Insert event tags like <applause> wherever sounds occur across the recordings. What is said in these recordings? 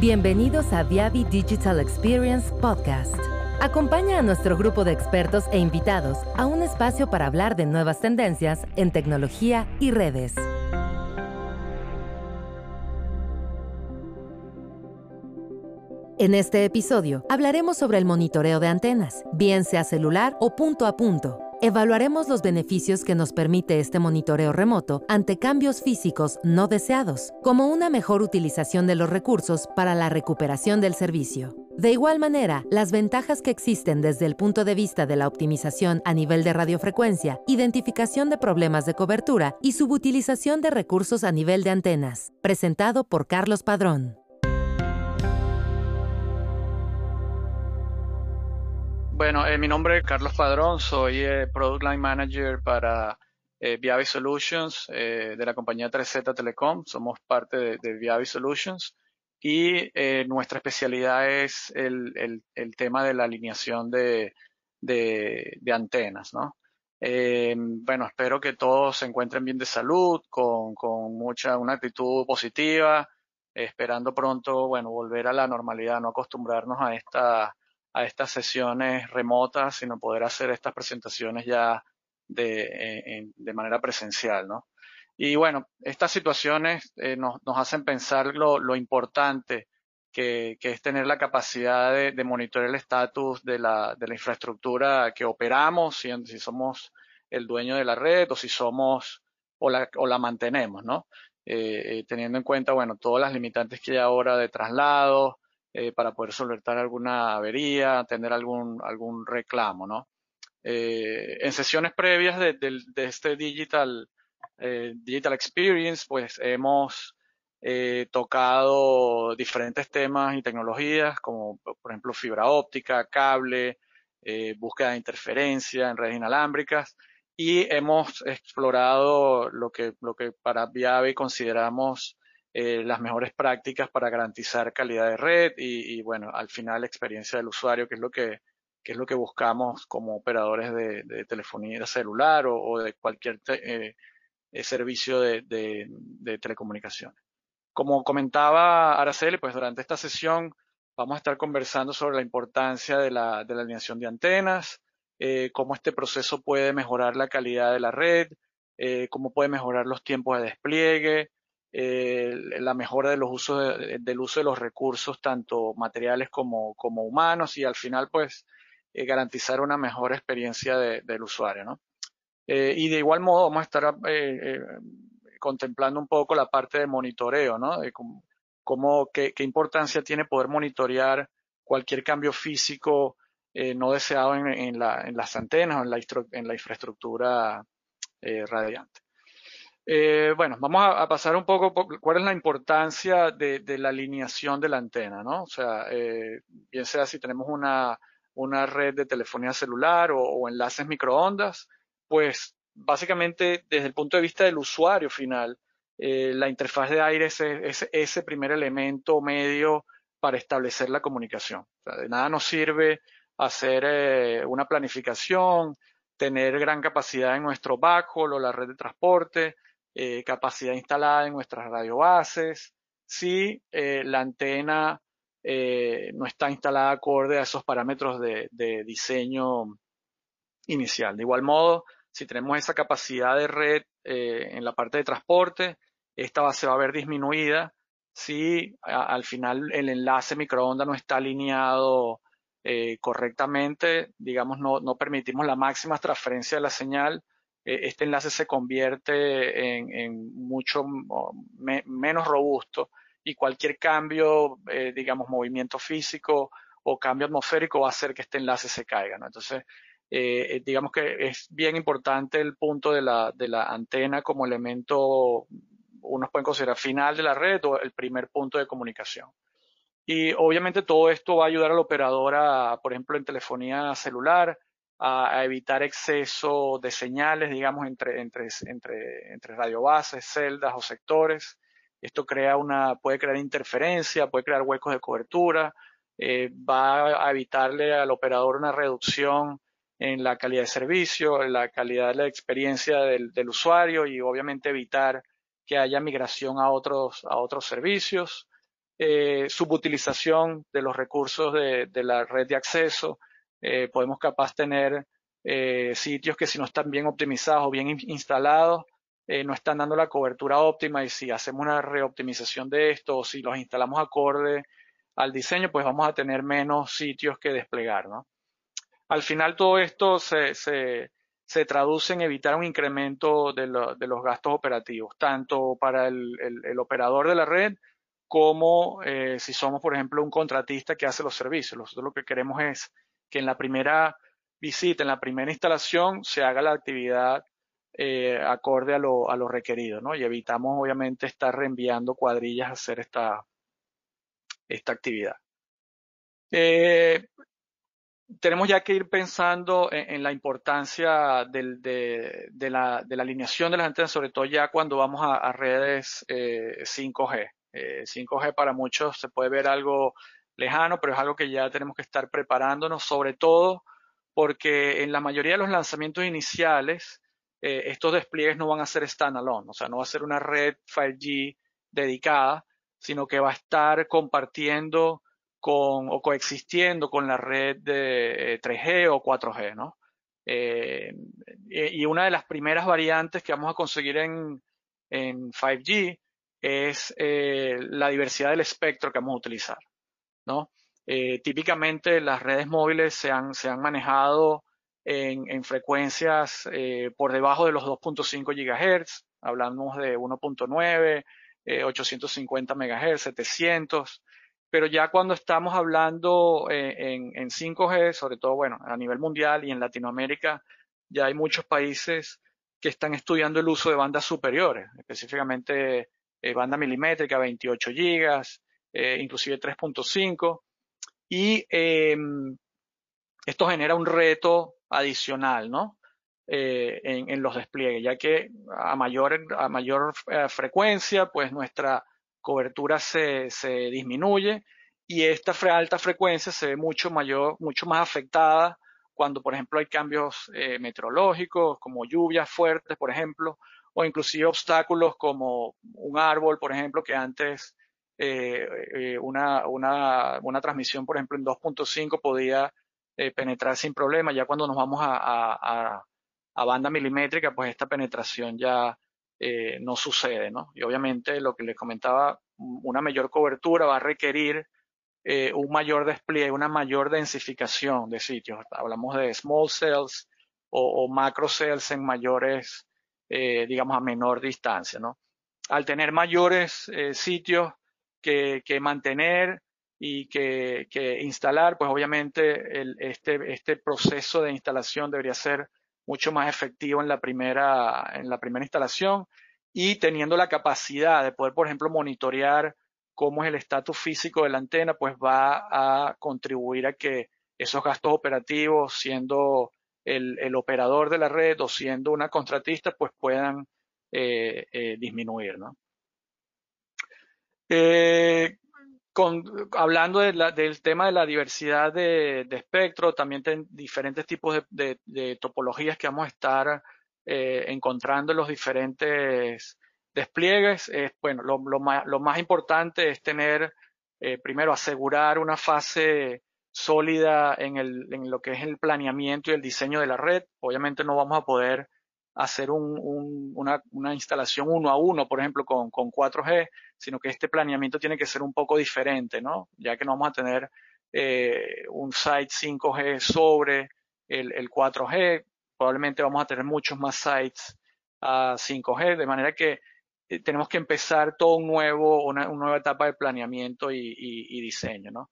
Bienvenidos a Viavi Digital Experience Podcast. Acompaña a nuestro grupo de expertos e invitados a un espacio para hablar de nuevas tendencias en tecnología y redes. En este episodio hablaremos sobre el monitoreo de antenas, bien sea celular o punto a punto Evaluaremos los beneficios que nos permite este monitoreo remoto ante cambios físicos no deseados, como una mejor utilización de los recursos para la recuperación del servicio. De igual manera, las ventajas que existen desde el punto de vista de la optimización a nivel de radiofrecuencia, identificación de problemas de cobertura y subutilización de recursos a nivel de antenas. Presentado por Carlos Padrón. Bueno, eh, mi nombre es Carlos Padrón, soy eh, Product Line Manager para eh, Viavi Solutions de la compañía 3Z Telecom. Somos parte de, de Viavi Solutions y nuestra especialidad es el, tema de la alineación de, antenas, ¿no? bueno, espero que todos se encuentren bien de salud, con, con mucha, una actitud positiva, esperando pronto, bueno, volver a la normalidad, no acostumbrarnos a esta a estas sesiones remotas, sino poder hacer estas presentaciones ya de, eh, de manera presencial, ¿no? Y bueno, estas situaciones eh, nos, nos, hacen pensar lo, lo importante que, que, es tener la capacidad de, de monitorear el estatus de la, de la infraestructura que operamos, si, si, somos el dueño de la red o si somos o la, o la mantenemos, ¿no? Eh, eh teniendo en cuenta, bueno, todas las limitantes que hay ahora de traslado, eh, para poder solventar alguna avería, tener algún, algún reclamo, ¿no? Eh, en sesiones previas de, de, este digital, eh, digital experience, pues hemos tocado diferentes temas y tecnologías, como por ejemplo fibra óptica, cable, búsqueda de interferencia en redes inalámbricas, y hemos explorado lo que, lo que para Viave consideramos eh, las mejores prácticas para garantizar calidad de red y, bueno, al final experiencia del usuario, que es lo que, que es lo que buscamos como operadores de, telefonía celular o, de cualquier eh, eh, servicio de, de, telecomunicaciones. Como comentaba Araceli, pues durante esta sesión vamos a estar conversando sobre la importancia de la, de la alineación de antenas, cómo este proceso puede mejorar la calidad de la red, cómo puede mejorar los tiempos de despliegue, eh, la mejora de los usos del uso de los recursos, tanto materiales como, humanos, y al final, pues, eh, garantizar una mejor experiencia del usuario, ¿no? Eh, y de igual modo vamos a estar contemplando un poco la parte de monitoreo, ¿no? De cómo, qué, qué, importancia tiene poder monitorear cualquier cambio físico no deseado en, en, la, en, las antenas o en la infraestructura radiante. Eh, bueno, vamos a, pasar un poco cuál es la importancia de, la alineación de la antena, ¿no? O sea, eh, bien sea si tenemos una, una red de telefonía celular o, enlaces microondas, pues básicamente desde el punto de vista del usuario final, eh, la interfaz de aire es, ese primer elemento medio para establecer la comunicación. De nada nos sirve hacer una planificación, tener gran capacidad en nuestro backhaul o la red de transporte, eh, capacidad instalada en nuestras radiobases, si eh, la antena eh, no está instalada acorde a esos parámetros de, diseño inicial. De igual modo, si tenemos esa capacidad de red en la parte de transporte, esta se va a ver disminuida si al final el enlace microondas no está alineado correctamente, digamos, no, no permitimos la máxima transferencia de la señal este enlace se convierte en, mucho menos robusto y cualquier cambio, eh, digamos, movimiento físico o cambio atmosférico va a hacer que este enlace se caiga. ¿no? Entonces, eh, eh, digamos que es bien importante el punto de la, de la antena como elemento, unos pueden considerar final de la red o el primer punto de comunicación. Y obviamente todo esto va a ayudar al operador a, por ejemplo, en telefonía celular, a, evitar exceso de señales, digamos, entre, entre, entre, entre radiobases, celdas o sectores. Esto crea una, puede crear interferencia, puede crear huecos de cobertura, eh, va a evitarle al operador una reducción en la calidad de servicio, en la calidad de la experiencia del, del, usuario y obviamente evitar que haya migración a otros, a otros servicios. subutilización de los recursos de, de, la red de acceso. Podemos capaz tener sitios que si no están bien optimizados o bien instalados, no están dando la cobertura óptima y si hacemos una reoptimización de esto o si los instalamos acorde al diseño, pues vamos a tener menos sitios que desplegar, ¿no? Al final todo esto se, se, se traduce en evitar un incremento de, de los gastos operativos, tanto para el, el, el operador de la red como eh, si somos, por ejemplo, un contratista que hace los servicios. Nosotros lo que queremos es que en la primera visita, en la primera instalación, se haga la actividad eh, acorde a lo, a lo requerido, ¿no? Y evitamos, obviamente, estar reenviando cuadrillas a hacer esta, esta actividad. Eh, tenemos ya que ir pensando en, la importancia de, la, alineación de las antenas, sobre todo ya cuando vamos a, redes eh, 5G. Eh, 5G para muchos se puede ver algo lejano, pero es algo que ya tenemos que estar preparándonos, sobre todo porque en la mayoría de los lanzamientos iniciales, eh, estos despliegues no van a ser standalone, o sea, no va a ser una red 5G dedicada, sino que va a estar compartiendo con, o coexistiendo con la red de 3G eh, o 4G, ¿no? Eh, y una de las primeras variantes que vamos a conseguir en, en 5G es la diversidad del espectro que vamos a utilizar, ¿no? Eh, típicamente las redes móviles se han, se han manejado en, en frecuencias eh, por debajo de los 2.5 GHz, hablamos de 1.9, 850 MHz, 700, pero ya cuando estamos hablando eh, en, en 5G, sobre todo, bueno, a nivel mundial y en Latinoamérica, ya hay muchos países que están estudiando el uso de bandas superiores, específicamente banda milimétrica, 28 gigas, eh, inclusive 3.5, y eh, esto genera un reto adicional, ¿no? Eh, en, los despliegues, ya que a mayor, a mayor eh, frecuencia, pues nuestra cobertura se, se disminuye y esta alta frecuencia se ve mucho mayor, mucho más afectada cuando, por ejemplo, hay cambios eh, meteorológicos, como lluvias fuertes, por ejemplo, o inclusive obstáculos como un árbol, por ejemplo, que antes eh, eh una, una, una, transmisión, por ejemplo, en 2.5 podía eh, penetrar sin problema. Ya cuando nos vamos a, a, banda milimétrica, pues esta penetración ya no sucede, ¿no? Y obviamente lo que les comentaba, una mayor cobertura va a requerir un mayor despliegue, una mayor densificación de sitios. Hablamos de small cells o, o macro cells en mayores, digamos, a menor distancia, ¿no? Al tener mayores sitios que, que, mantener y que, que, instalar, pues obviamente el, este, este proceso de instalación debería ser mucho más efectivo en la primera, en la primera instalación y teniendo la capacidad de poder, por ejemplo, monitorear cómo es el estatus físico de la antena, pues va a contribuir a que esos gastos operativos, siendo el, el operador de la red o siendo una contratista, pues puedan eh, eh, disminuir, ¿no? Eh, con, hablando de la, del tema de la diversidad de, espectro, también ten, diferentes tipos de, topologías que vamos a estar eh, encontrando en los diferentes despliegues. Eh, bueno, lo, lo, más, lo, más, importante es tener, eh, primero, asegurar una fase sólida en, el, en lo que es el planeamiento y el diseño de la red. Obviamente no vamos a poder hacer un, un, una, una, instalación uno a uno, por ejemplo, con, con 4G, sino que este planeamiento tiene que ser un poco diferente, ¿no? Ya que no vamos a tener eh, un site 5G sobre el, el, 4G, probablemente vamos a tener muchos más sites a 5G, de manera que eh, tenemos que empezar todo un nuevo, una, nueva etapa de planeamiento y, y, y diseño, ¿no?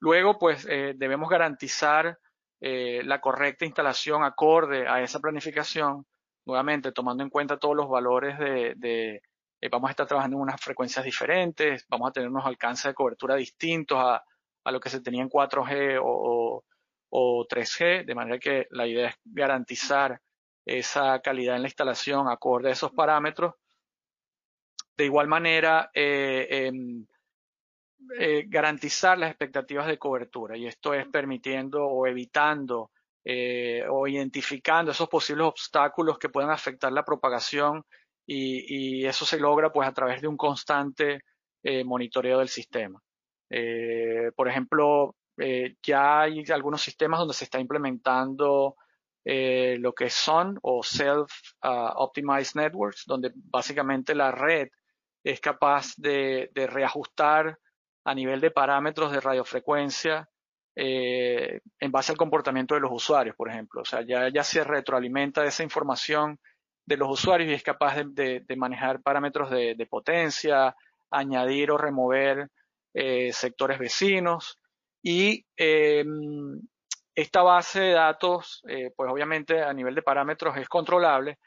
Luego, pues, eh, debemos garantizar eh, la correcta instalación acorde a esa planificación nuevamente tomando en cuenta todos los valores de, de eh, vamos a estar trabajando en unas frecuencias diferentes, vamos a tener unos alcances de cobertura distintos a, a lo que se tenía en 4G o, o, o 3G, de manera que la idea es garantizar esa calidad en la instalación acorde a esos parámetros. De igual manera, eh, eh, eh, garantizar las expectativas de cobertura y esto es permitiendo o evitando eh, o identificando esos posibles obstáculos que puedan afectar la propagación y, eso se logra pues a través de un constante monitoreo del sistema. por ejemplo, ya hay algunos sistemas donde se está implementando lo que son o self-optimized networks, donde básicamente la red es capaz de, reajustar a nivel de parámetros de radiofrecuencia eh, en base al comportamiento de los usuarios, por ejemplo. O sea, ya, se retroalimenta esa información de los usuarios y es capaz de, manejar parámetros de, potencia, añadir o remover eh, sectores vecinos. Y em, esta base de datos, eh, pues obviamente a nivel de parámetros es controlable.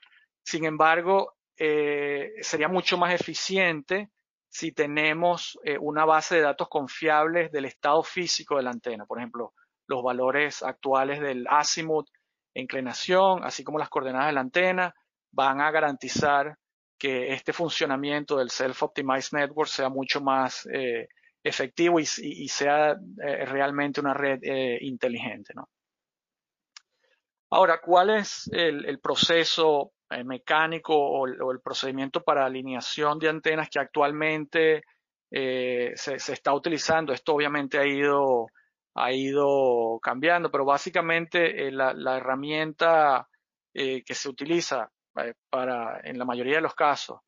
Sin embargo, sería mucho más eficiente si tenemos eh, una base de datos confiables del estado físico de la antena. Por ejemplo, los valores actuales del azimut inclinación, así como las coordenadas de la antena, van a garantizar que este funcionamiento del Self-Optimized Network sea mucho más eh, efectivo y, sea realmente una red inteligente. Ahora, ¿cuál es el proceso eh, mecánico o, el procedimiento para alineación de antenas que actualmente eh, se, está utilizando. Esto obviamente ha ido, ha ido cambiando, pero básicamente eh, la, herramienta que se utiliza para, en la mayoría de los casos,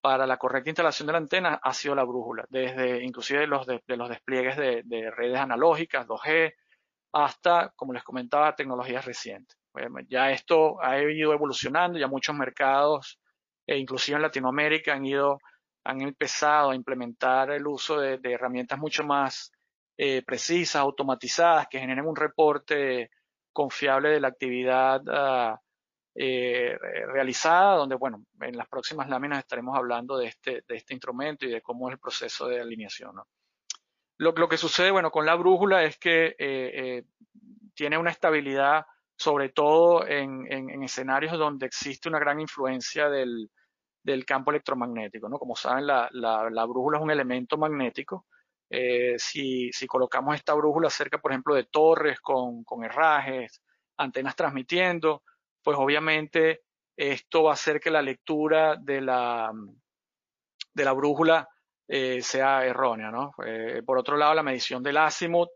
para la correcta instalación de la antena ha sido la brújula, desde inclusive los de, los despliegues de, de redes analógicas, 2G, hasta, como les comentaba, tecnologías recientes ya esto ha ido evolucionando, ya muchos mercados, e inclusive en Latinoamérica, han ido, han empezado a implementar el uso de, herramientas mucho más eh, precisas, automatizadas, que generen un reporte confiable de la actividad ah, eh, realizada, donde, bueno, en las próximas láminas estaremos hablando de este, de este instrumento y de cómo es el proceso de alineación. Lo, que sucede, bueno, con la brújula es que eh, tiene una estabilidad sobre todo en, escenarios donde existe una gran influencia del, campo electromagnético. ¿no? Como saben, la, brújula es un elemento magnético. Eh, si, colocamos esta brújula cerca, por ejemplo, de torres con, herrajes, antenas transmitiendo, pues obviamente esto va a hacer que la lectura de la, de la brújula eh, sea errónea. ¿no? Eh, por otro lado, la medición del azimut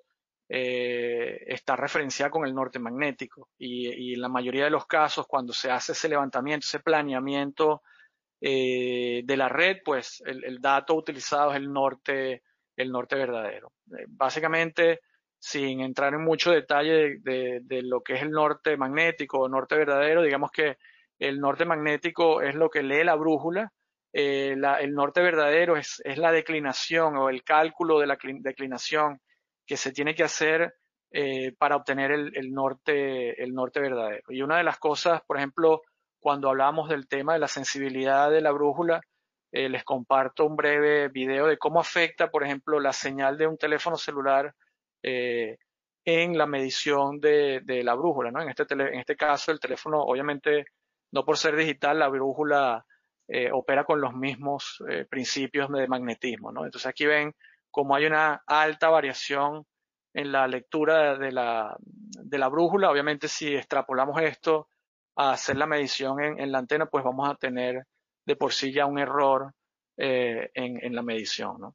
eh, está referenciada con el norte magnético y, en la mayoría de los casos cuando se hace ese levantamiento, ese planeamiento eh, de la red, pues el, dato utilizado es el norte, el norte verdadero. Eh, básicamente, sin entrar en mucho detalle de, lo que es el norte magnético o norte verdadero, digamos que el norte magnético es lo que lee la brújula, el norte verdadero es, la declinación o el cálculo de la declinación que se tiene que hacer eh, para obtener el, norte, verdadero. Y una de las cosas, por ejemplo, cuando hablamos del tema de la sensibilidad de la brújula, eh, les comparto un breve video de cómo afecta, por ejemplo, la señal de un teléfono celular eh, en la medición de, la brújula. ¿no? En, este en este caso, el teléfono, obviamente, no por ser digital, la brújula opera con los mismos principios de magnetismo. ¿no? Entonces aquí ven como hay una alta variación en la lectura de la, de la brújula, obviamente si extrapolamos esto a hacer la medición en, la antena, pues vamos a tener de por sí ya un error eh, en, la medición.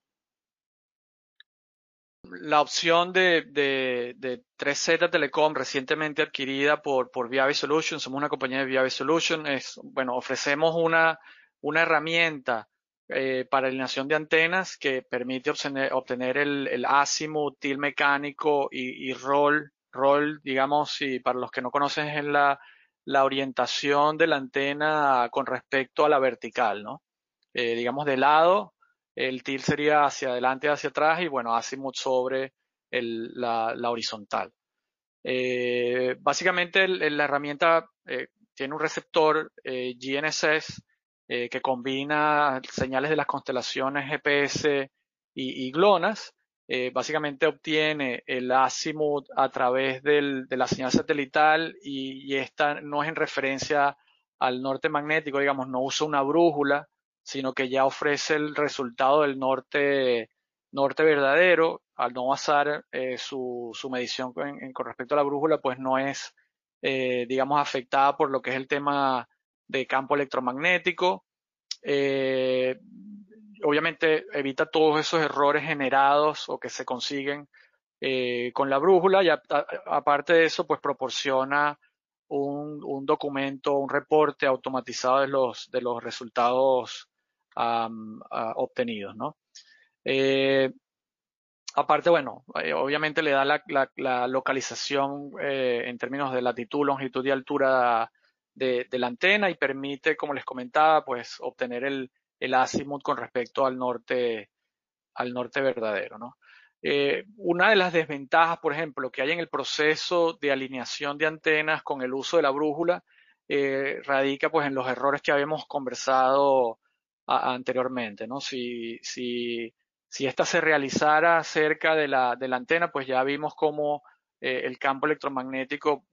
La opción de, de, 3Z Telecom recientemente adquirida por, por Viavi Solutions, somos una compañía de Viavi Solutions, es, bueno, ofrecemos una herramienta eh, para alineación de antenas que permite obtener, el, el til mecánico y, y roll, roll, digamos, y para los que no conocen es la, la orientación de la antena con respecto a la vertical, ¿no? Eh, digamos de lado, el til sería hacia adelante, hacia atrás y bueno, azimut sobre el, la, horizontal. Eh, básicamente la herramienta eh, tiene un receptor GNSS eh, que combina señales de las constelaciones GPS y, GLONASS. Eh, básicamente obtiene el azimut a través de la señal satelital y, esta no es en referencia al norte magnético, digamos, no usa una brújula, sino que ya ofrece el resultado del norte, norte verdadero. Al no basar eh, su, medición con, respecto a la brújula, pues no es, digamos, afectada por lo que es el tema de campo electromagnético. Eh, obviamente evita todos esos errores generados o que se consiguen eh, con la brújula y aparte de eso, pues proporciona un, un, documento, un reporte automatizado de los, de los resultados obtenidos, ¿no? Eh, aparte, bueno, obviamente le da la, la, localización en términos de latitud, longitud y altura de, la antena y permite, como les comentaba, pues obtener el, el azimut con respecto al norte, al norte verdadero, ¿no? Eh, una de las desventajas, por ejemplo, que hay en el proceso de alineación de antenas con el uso de la brújula, eh, radica pues en los errores que habíamos conversado anteriormente, ¿no? Si, si, si esta se realizara cerca de la, de la antena, pues ya vimos cómo eh, el campo electromagnético,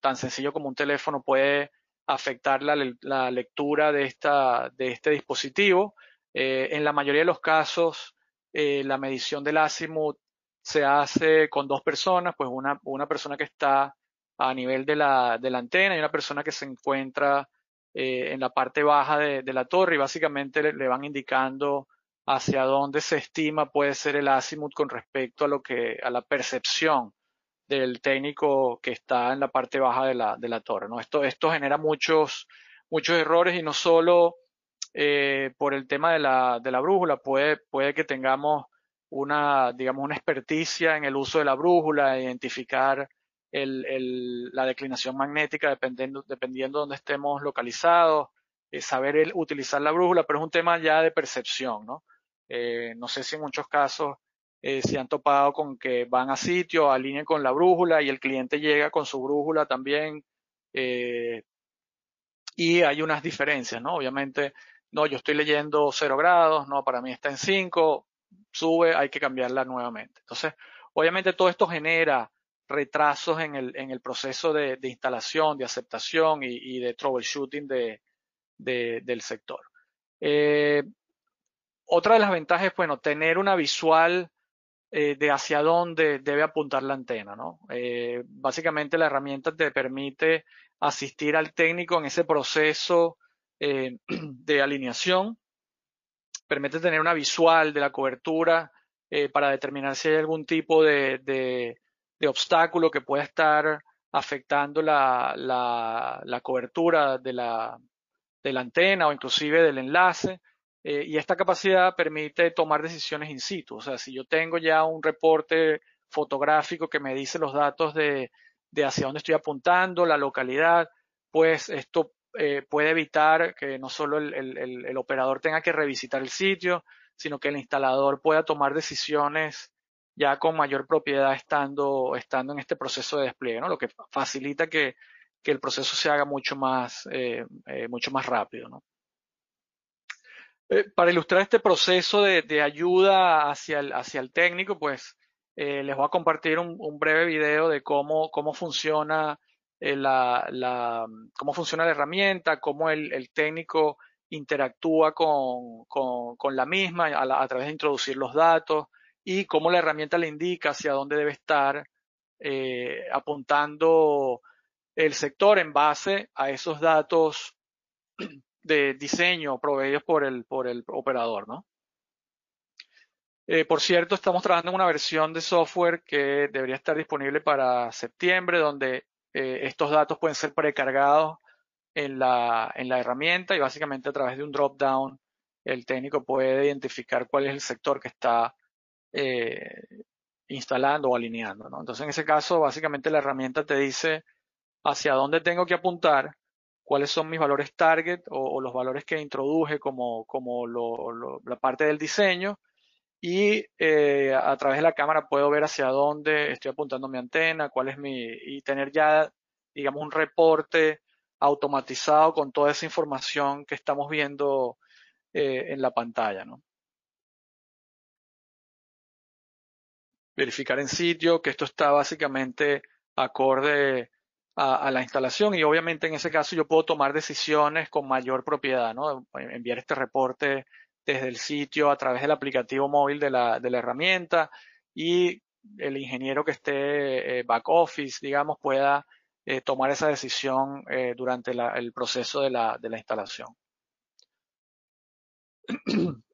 tan sencillo como un teléfono, puede afectar la, lectura de, esta, de este dispositivo. en la mayoría de los casos, eh, la medición del azimut se hace con dos personas, pues una, persona que está a nivel de la, de la antena y una persona que se encuentra eh, en la parte baja de, de, la torre y básicamente le, van indicando hacia dónde se estima puede ser el azimut con respecto a lo que, a la percepción del técnico que está en la parte baja de la, de la torre. ¿no? Esto, esto genera muchos, muchos errores y no solo eh, por el tema de la, de la brújula. Puede, puede que tengamos una, digamos, una experticia en el uso de la brújula, identificar el, el, la declinación magnética dependiendo, dependiendo de dónde estemos localizados, eh, saber el, utilizar la brújula, pero es un tema ya de percepción, ¿no? Eh, no sé si en muchos casos eh, se han topado con que van a sitio, alineen con la brújula y el cliente llega con su brújula también. Eh, y hay unas diferencias, ¿no? Obviamente no, yo estoy leyendo 0 grados, no, para mí está en 5, sube, hay que cambiarla nuevamente. Entonces, obviamente todo esto genera retrasos en el, en el proceso de, instalación, de aceptación y, de troubleshooting de, del sector. Eh, otra de las ventajas es, bueno, tener una visual eh, de hacia dónde debe apuntar la antena, ¿no? Eh, básicamente la herramienta te permite asistir al técnico en ese proceso eh, <clears throat> de alineación, permite tener una visual de la cobertura para determinar si hay algún tipo de, de, de obstáculo que pueda estar afectando la, la, la cobertura de la, de la, antena o inclusive del enlace. Eh, y esta capacidad permite tomar decisiones in situ. O sea, si yo tengo ya un reporte fotográfico que me dice los datos de, de hacia dónde estoy apuntando, la localidad, pues esto eh, puede evitar que no solo el, el, operador tenga que revisitar el sitio, sino que el instalador pueda tomar decisiones ya con mayor propiedad estando, estando en este proceso de despliegue, ¿no? lo que facilita que, que el proceso se haga mucho más, eh, mucho más rápido. ¿no? Eh, para ilustrar este proceso de, ayuda hacia el, técnico, pues eh, les voy a compartir un, breve video de cómo, cómo funciona eh, cómo funciona la herramienta, cómo el, técnico interactúa con, la misma a, través de introducir los datos y cómo la herramienta le indica hacia dónde debe estar apuntando el sector en base a esos datos de diseño proveídos por el, por el operador, ¿no? Eh, por cierto, estamos trabajando en una versión de software que debería estar disponible para septiembre, donde eh, estos datos pueden ser precargados en la, en la herramienta y básicamente a través de un drop down el técnico puede identificar cuál es el sector que está eh, instalando o alineando. ¿no? Entonces, en ese caso, básicamente la herramienta te dice hacia dónde tengo que apuntar, cuáles son mis valores target o, o los valores que introduje como, como lo, lo, la parte del diseño y eh, a través de la cámara puedo ver hacia dónde estoy apuntando mi antena, cuál es mi y tener ya digamos un reporte automatizado con toda esa información que estamos viendo eh, en la pantalla, ¿no? Verificar en sitio que esto está básicamente acorde a, a, la instalación y obviamente en ese caso yo puedo tomar decisiones con mayor propiedad, ¿no? Enviar este reporte desde el sitio a través del aplicativo móvil de la, de la herramienta y el ingeniero que esté eh, back office, digamos, pueda eh, tomar esa decisión eh, durante la, el proceso de la, de la instalación. <clears throat>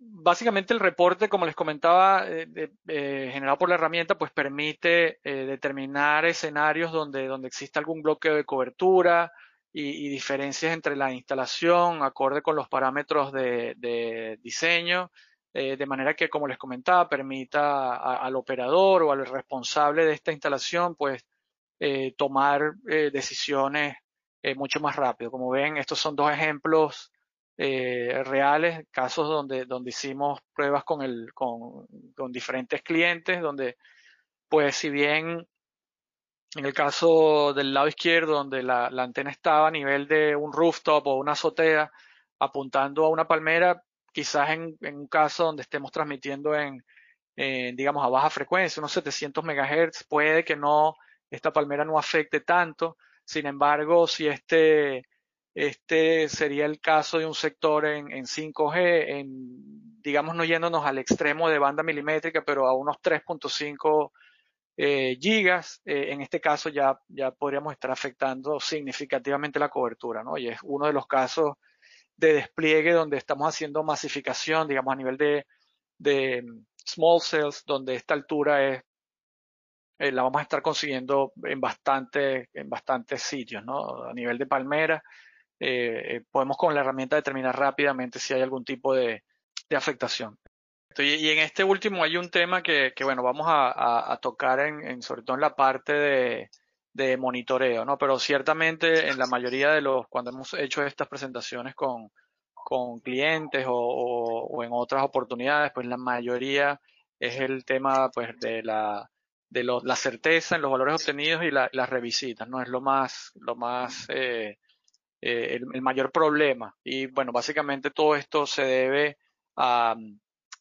básicamente el reporte, como les comentaba, eh, eh, generado por la herramienta, pues permite determinar escenarios donde, donde existe algún bloqueo de cobertura y, diferencias entre la instalación acorde con los parámetros de, diseño, de manera que, como les comentaba, permita al operador o al responsable de esta instalación, pues, tomar decisiones mucho más rápido. Como ven, estos son dos ejemplos eh, reales, casos donde, donde hicimos pruebas con, el, con, con diferentes clientes, donde pues si bien en el caso del lado izquierdo, donde la, antena estaba a nivel de un rooftop o una azotea, apuntando a una palmera, quizás en, en un caso donde estemos transmitiendo en, en, digamos, a baja frecuencia, unos 700 MHz, puede que no, esta palmera no afecte tanto. Sin embargo, si este, este sería el caso de un sector en, en 5G, en, digamos, no yéndonos al extremo de banda milimétrica, pero a unos 3.5 eh, gigas. Eh, en este caso ya, ya podríamos estar afectando significativamente la cobertura, ¿no? Y es uno de los casos de despliegue donde estamos haciendo masificación, digamos, a nivel de, de small cells, donde esta altura es eh, la vamos a estar consiguiendo en bastante, en bastantes sitios, ¿no? A nivel de palmera, eh, eh, podemos con la herramienta determinar rápidamente si hay algún tipo de, afectación. Y, en este último hay un tema que, bueno, vamos a, tocar en, sobre todo en la parte de, monitoreo, ¿no? Pero ciertamente en la mayoría de los, cuando hemos hecho estas presentaciones con, clientes o, en otras oportunidades, pues la mayoría es el tema, pues, de la, de la certeza en los valores obtenidos y las revisitas, ¿no? Es lo más, lo más, eh, eh, el, mayor problema. Y bueno, básicamente todo esto se debe a,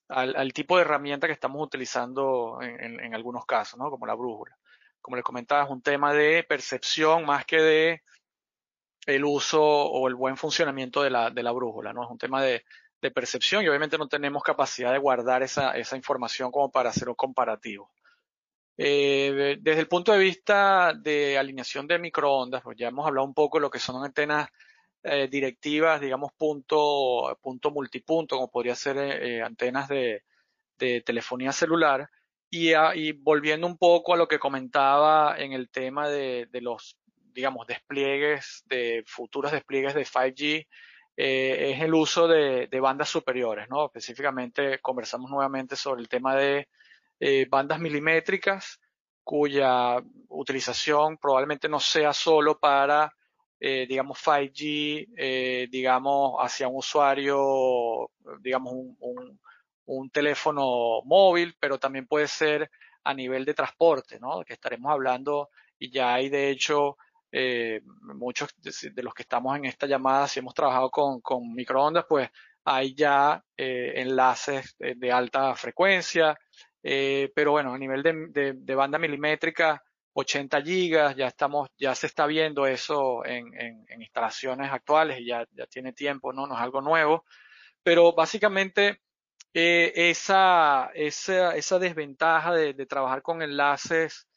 al, tipo de herramienta que estamos utilizando en, en, algunos casos, ¿no? Como la brújula. Como les comentaba, es un tema de percepción más que de el uso o el buen funcionamiento de la, de la brújula, ¿no? Es un tema de, de percepción y obviamente no tenemos capacidad de guardar esa, esa información como para hacer un comparativo. Eh, desde el punto de vista de alineación de microondas, pues ya hemos hablado un poco de lo que son antenas eh, directivas, digamos punto, punto multipunto, como podría ser eh, antenas de, telefonía celular. Y, y, volviendo un poco a lo que comentaba en el tema de, los, digamos, despliegues, de futuros despliegues de 5G, es el uso de, de bandas superiores, ¿no? Específicamente conversamos nuevamente sobre el tema de eh, bandas milimétricas cuya utilización probablemente no sea solo para, eh, digamos, 5G, eh, digamos, hacia un usuario, digamos, un, un, teléfono móvil, pero también puede ser a nivel de transporte, ¿no? Que estaremos hablando y ya hay de hecho eh, muchos de, los que estamos en esta llamada, si hemos trabajado con, con microondas, pues hay ya eh, enlaces de, alta frecuencia, eh, pero bueno, a nivel de, banda milimétrica, 80 gigas, ya estamos, ya se está viendo eso en, instalaciones actuales y ya, ya, tiene tiempo, ¿no? No es algo nuevo. Pero básicamente, eh, esa, esa, desventaja de, trabajar con enlaces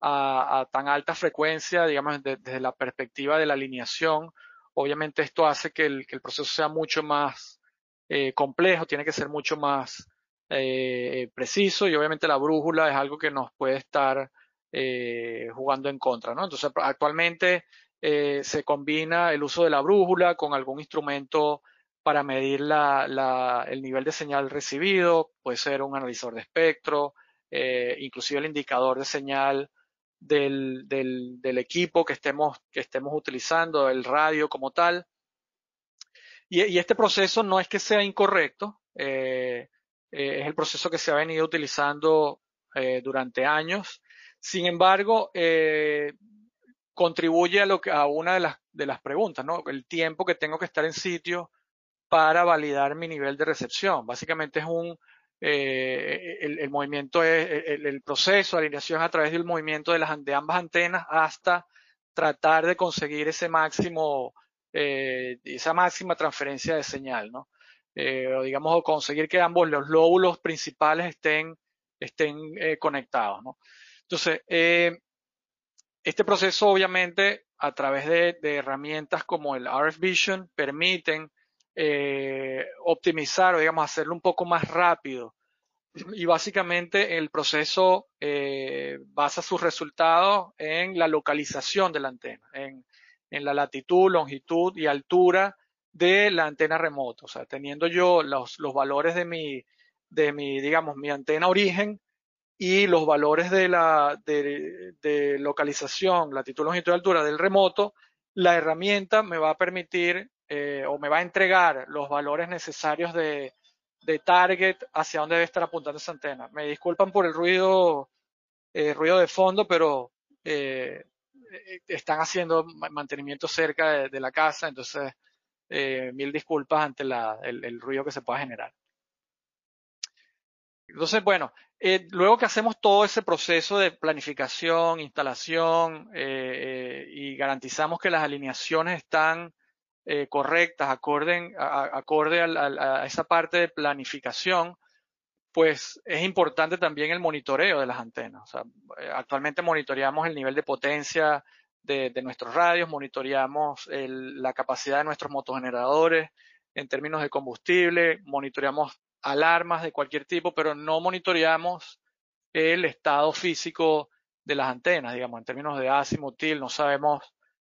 a, tan alta frecuencia, digamos, desde la perspectiva de la alineación, obviamente esto hace que el, que el proceso sea mucho más eh, complejo, tiene que ser mucho más eh, preciso y obviamente la brújula es algo que nos puede estar eh, jugando en contra, ¿no? Entonces actualmente eh, se combina el uso de la brújula con algún instrumento para medir la, el nivel de señal recibido, puede ser un analizador de espectro, eh, inclusive el indicador de señal del, del, equipo que estemos, que estemos utilizando, el radio como tal. Y, este proceso no es que sea incorrecto, eh, eh, es el proceso que se ha venido utilizando eh, durante años. Sin embargo, eh, contribuye a, lo que, a una de las, de las preguntas, ¿no? El tiempo que tengo que estar en sitio para validar mi nivel de recepción. Básicamente es un, el, movimiento es el, proceso de alineación a través del movimiento de, las, de ambas antenas hasta tratar de conseguir ese máximo, esa máxima transferencia de señal, ¿no? Eh, o digamos, conseguir que ambos los lóbulos principales estén, estén eh, conectados. ¿no? Entonces, eh, este proceso obviamente a través de, de, herramientas como el RF Vision permiten eh, optimizar o digamos hacerlo un poco más rápido. Y básicamente el proceso eh, basa sus resultados en la localización de la antena, en, en la latitud, longitud y altura de la antena remota. O sea, teniendo yo los, los valores de mi, de mi, digamos, mi antena origen y los valores de la de, localización, latitud, longitud y altura del remoto, la herramienta me va a permitir eh, o me va a entregar los valores necesarios de, de target hacia dónde debe estar apuntando esa antena. Me disculpan por el ruido, eh, ruido de fondo, pero eh, eh están haciendo mantenimiento cerca de, de la casa, entonces eh, mil disculpas ante el, ruido que se pueda generar. Entonces, bueno, eh, luego que hacemos todo ese proceso de planificación, instalación eh, y garantizamos que las alineaciones están correctas, acorde, a, acorde a, esa parte de planificación, pues es importante también el monitoreo de las antenas. Actualmente monitoreamos el nivel de potencia de, nuestros radios, monitoreamos la capacidad de nuestros motogeneradores en términos de combustible, monitoreamos alarmas de cualquier tipo, pero no monitoreamos el estado físico de las antenas, digamos, en términos de azimutil, no sabemos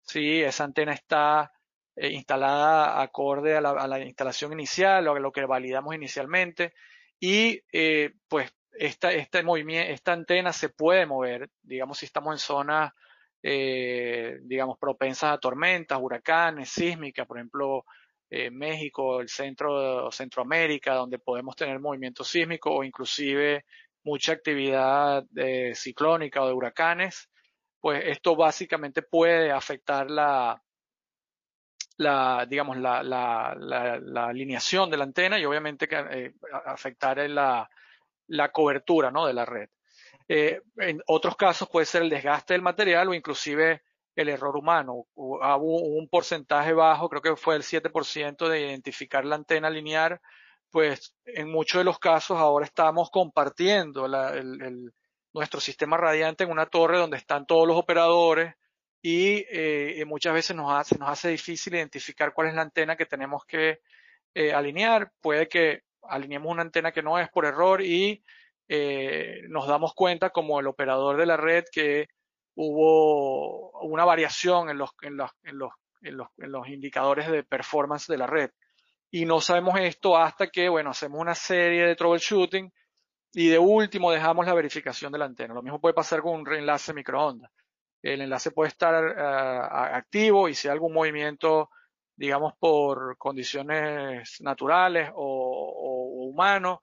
si esa antena está eh, instalada acorde a la, a la, instalación inicial o a lo que validamos inicialmente. Y eh, pues esta, este movimiento, esta antena se puede mover, digamos, si estamos en zonas eh, digamos, propensas a tormentas, huracanes, sísmicas, por ejemplo, eh, México, el centro, Centroamérica, donde podemos tener movimiento sísmico o inclusive mucha actividad eh, ciclónica o de huracanes, pues esto básicamente puede afectar la, digamos, la, la, alineación de la antena y obviamente afectar la, la cobertura ¿no? de la red. Eh, en otros casos puede ser el desgaste del material o inclusive el error humano. Hubo un porcentaje bajo, creo que fue el 7% de identificar la antena lineal, pues en muchos de los casos ahora estamos compartiendo nuestro sistema radiante en una torre donde están todos los operadores y eh, muchas veces nos hace, nos hace difícil identificar cuál es la antena que tenemos que eh, alinear. Puede que alineemos una antena que no es por error y eh, nos damos cuenta como el operador de la red que hubo una variación en los, en los, en los, en los, en los indicadores de performance de la red. Y no sabemos esto hasta que, bueno, hacemos una serie de troubleshooting y de último dejamos la verificación de la antena. Lo mismo puede pasar con un enlace microondas. El enlace puede estar uh, activo y si hay algún movimiento, digamos, por condiciones naturales o, o humanos,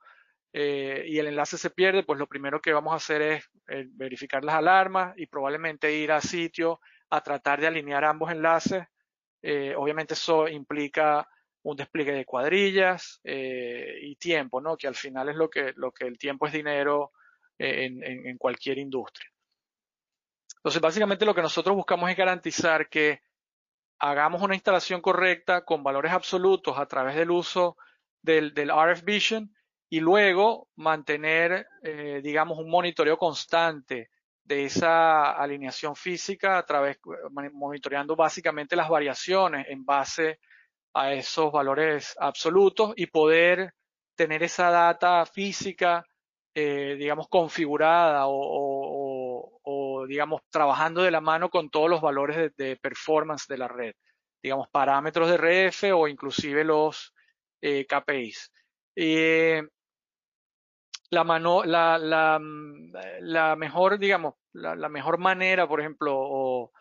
eh, y el enlace se pierde, pues lo primero que vamos a hacer es eh, verificar las alarmas y probablemente ir a sitio a tratar de alinear ambos enlaces. Eh, obviamente eso implica un despliegue de cuadrillas y tiempo, ¿no? Que al final es lo que, lo que el tiempo es dinero en, cualquier industria. Entonces, básicamente lo que nosotros buscamos es garantizar que hagamos una instalación correcta con valores absolutos a través del uso del RF Vision y luego mantener, eh, digamos, un monitoreo constante de esa alineación física a través, monitoreando básicamente las variaciones en base a esos valores absolutos y poder tener esa data física, eh, digamos, configurada o, digamos, trabajando de la mano con todos los valores de, performance de la red, digamos, parámetros de RF o inclusive los eh, KPIs. Eh, la, mano, la, la, mm, la mejor, digamos, la, mejor manera, por ejemplo, o,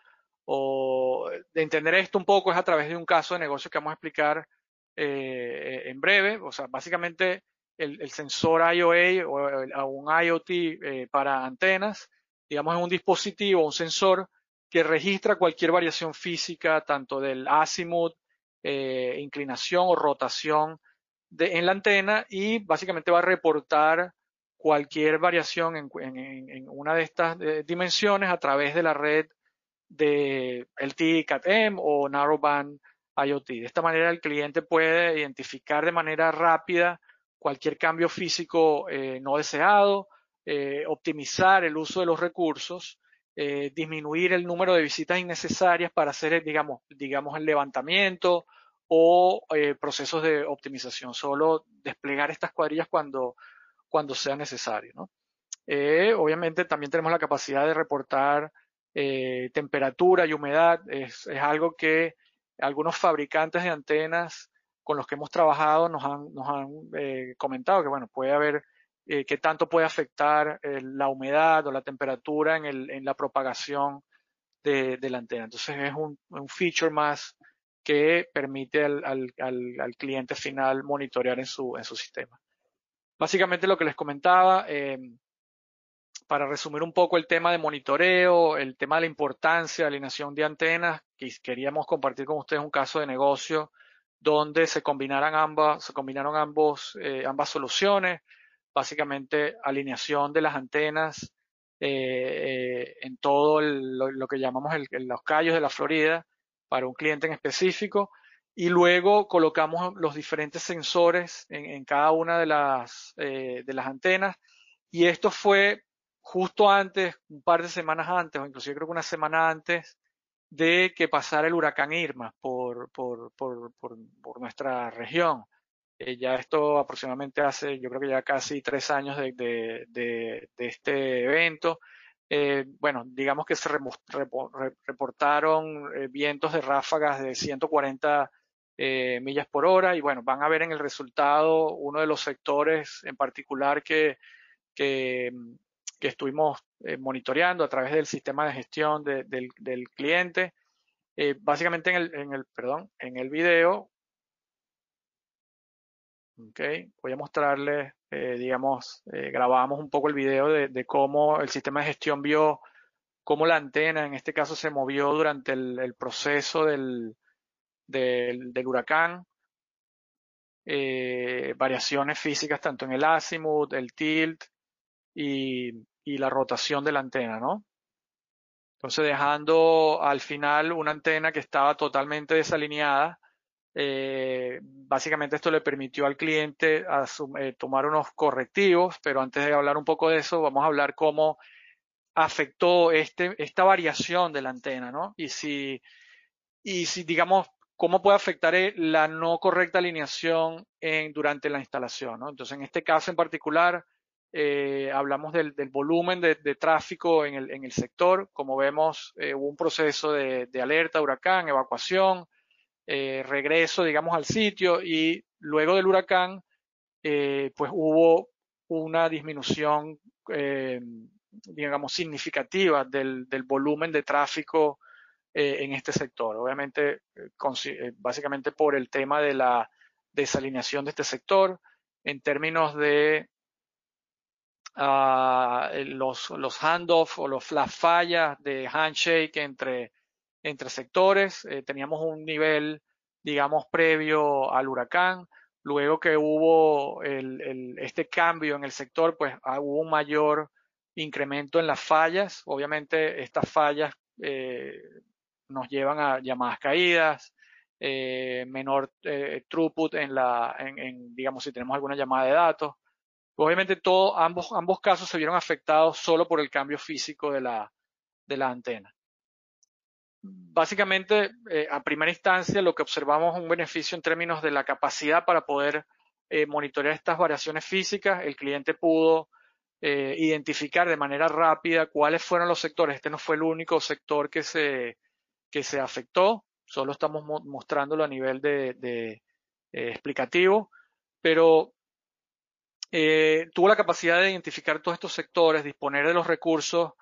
o, de entender esto un poco es a través de un caso de negocio que vamos a explicar eh, en breve. O sea, básicamente el, el sensor IOA o, o un IoT eh, para antenas, digamos, es un dispositivo, un sensor que registra cualquier variación física, tanto del azimut, eh, inclinación o rotación de, en la antena y básicamente va a reportar cualquier variación en, una de estas eh, dimensiones a través de la red de LTE Cat-M o Narrowband IoT. De esta manera el cliente puede identificar de manera rápida cualquier cambio físico eh, no deseado, eh, optimizar el uso de los recursos, disminuir el número de visitas innecesarias para hacer, digamos, digamos, el levantamiento o procesos de optimización, solo desplegar estas cuadrillas cuando, cuando sea necesario. ¿no? obviamente también tenemos la capacidad de reportar temperatura y humedad, es, algo que algunos fabricantes de antenas con los que hemos trabajado nos han, nos han comentado que bueno, puede haber eh, qué tanto puede afectar eh, la humedad o la temperatura en, el, en la propagación de, la antena. Entonces es un, feature más que permite al, al, al, cliente final monitorear en su, en su sistema. Básicamente lo que les comentaba, eh, para resumir un poco el tema de monitoreo, el tema de la importancia de alineación de antenas, que queríamos compartir con ustedes un caso de negocio donde se combinaran ambas, se combinaron ambos, eh, ambas soluciones, básicamente alineación de las antenas eh, eh, en todo lo, que llamamos los callos de la Florida para un cliente en específico y luego colocamos los diferentes sensores en, cada una de las, eh, de las antenas y esto fue justo antes, un par de semanas antes, o inclusive creo que una semana antes de que pasara el huracán Irma por, por, por, por nuestra región. Eh, ya esto aproximadamente hace, yo creo que ya casi tres años de, de, de, de este evento. Eh, bueno, digamos que se reportaron eh, vientos de ráfagas de 140 eh, millas por hora y bueno, van a ver en el resultado uno de los sectores en particular que, que, que estuvimos eh, monitoreando a través del sistema de gestión de, del, del, cliente. básicamente en el, en el, perdón, en el video Okay. Voy a mostrarles, eh, digamos, eh, grabamos un poco el video de, cómo el sistema de gestión vio cómo la antena, en este caso, se movió durante el proceso del, del, huracán. Eh, variaciones físicas tanto en el azimut, el tilt y, la rotación de la antena, ¿no? Entonces dejando al final una antena que estaba totalmente desalineada eh, básicamente esto le permitió al cliente eh, tomar unos correctivos, pero antes de hablar un poco de eso, vamos a hablar cómo afectó este, esta variación de la antena, ¿no? Y si digamos, cómo puede afectar eh, la no correcta alineación en, durante la instalación, ¿no? Entonces, en este caso en particular, eh, hablamos del, volumen de, tráfico en el, sector. Como vemos, eh, hubo un proceso de, alerta, huracán, evacuación, regreso, digamos, al sitio y luego del huracán, pues hubo una disminución, digamos, significativa del, del, volumen de tráfico eh, en este sector. Obviamente, eh, básicamente por el tema de la desalineación de este sector, en términos de uh, los, los handoff o los, las fallas de handshake entre entre sectores. Eh, teníamos un nivel, digamos, previo al huracán. Luego que hubo el, el, este cambio en el sector, pues ah, hubo un mayor incremento en las fallas. Obviamente estas fallas eh, nos llevan a llamadas caídas, eh, menor eh, throughput en la, en, digamos, si tenemos alguna llamada de datos. Obviamente todo, ambos, ambos casos se vieron afectados solo por el cambio físico de la, de la antena básicamente, eh, a primera instancia, lo que observamos es un beneficio en términos de la capacidad para poder monitorear estas variaciones físicas. El cliente pudo identificar de manera rápida cuáles fueron los sectores. Este no fue el único sector que se, que se afectó, solo estamos mo mostrándolo a nivel de, de eh, explicativo, pero tuvo la capacidad de identificar todos estos sectores, disponer de los recursos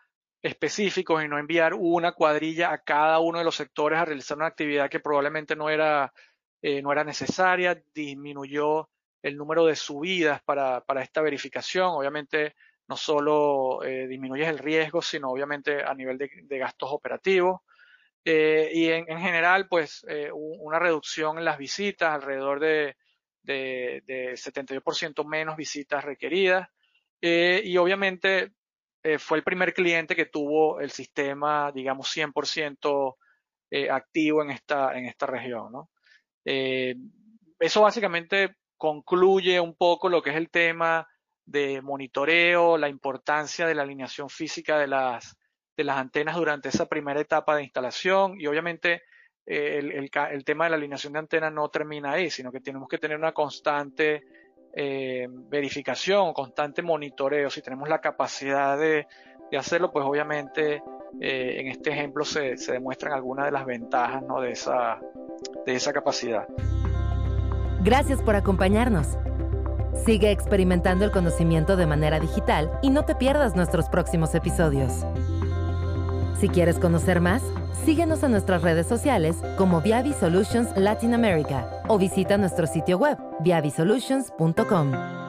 específicos y no enviar una cuadrilla a cada uno de los sectores a realizar una actividad que probablemente no era, eh, no era necesaria, disminuyó el número de subidas para, para esta verificación. Obviamente no solo eh, disminuye el riesgo, sino obviamente a nivel de, de gastos operativos. Eh, y en, en, general, pues eh, una reducción en las visitas, alrededor de, de, de 72% menos visitas requeridas. Eh, y obviamente fue el primer cliente que tuvo el sistema, digamos, 100% eh, activo en esta, en esta región. eso básicamente concluye un poco lo que es el tema de monitoreo, la importancia de la alineación física de las, de las antenas durante esa primera etapa de instalación y obviamente eh, el, tema de la alineación de antena no termina ahí, sino que tenemos que tener una constante eh, verificación, constante monitoreo. Si tenemos la capacidad de, hacerlo, pues obviamente eh, en este ejemplo se, demuestran algunas de las ventajas de, esa, de esa capacidad. Gracias por acompañarnos. Sigue experimentando el conocimiento de manera digital y no te pierdas nuestros próximos episodios. Si quieres conocer más, síguenos en nuestras redes sociales como Viavi Solutions Latin America o visita nuestro sitio web viavisolutions.com.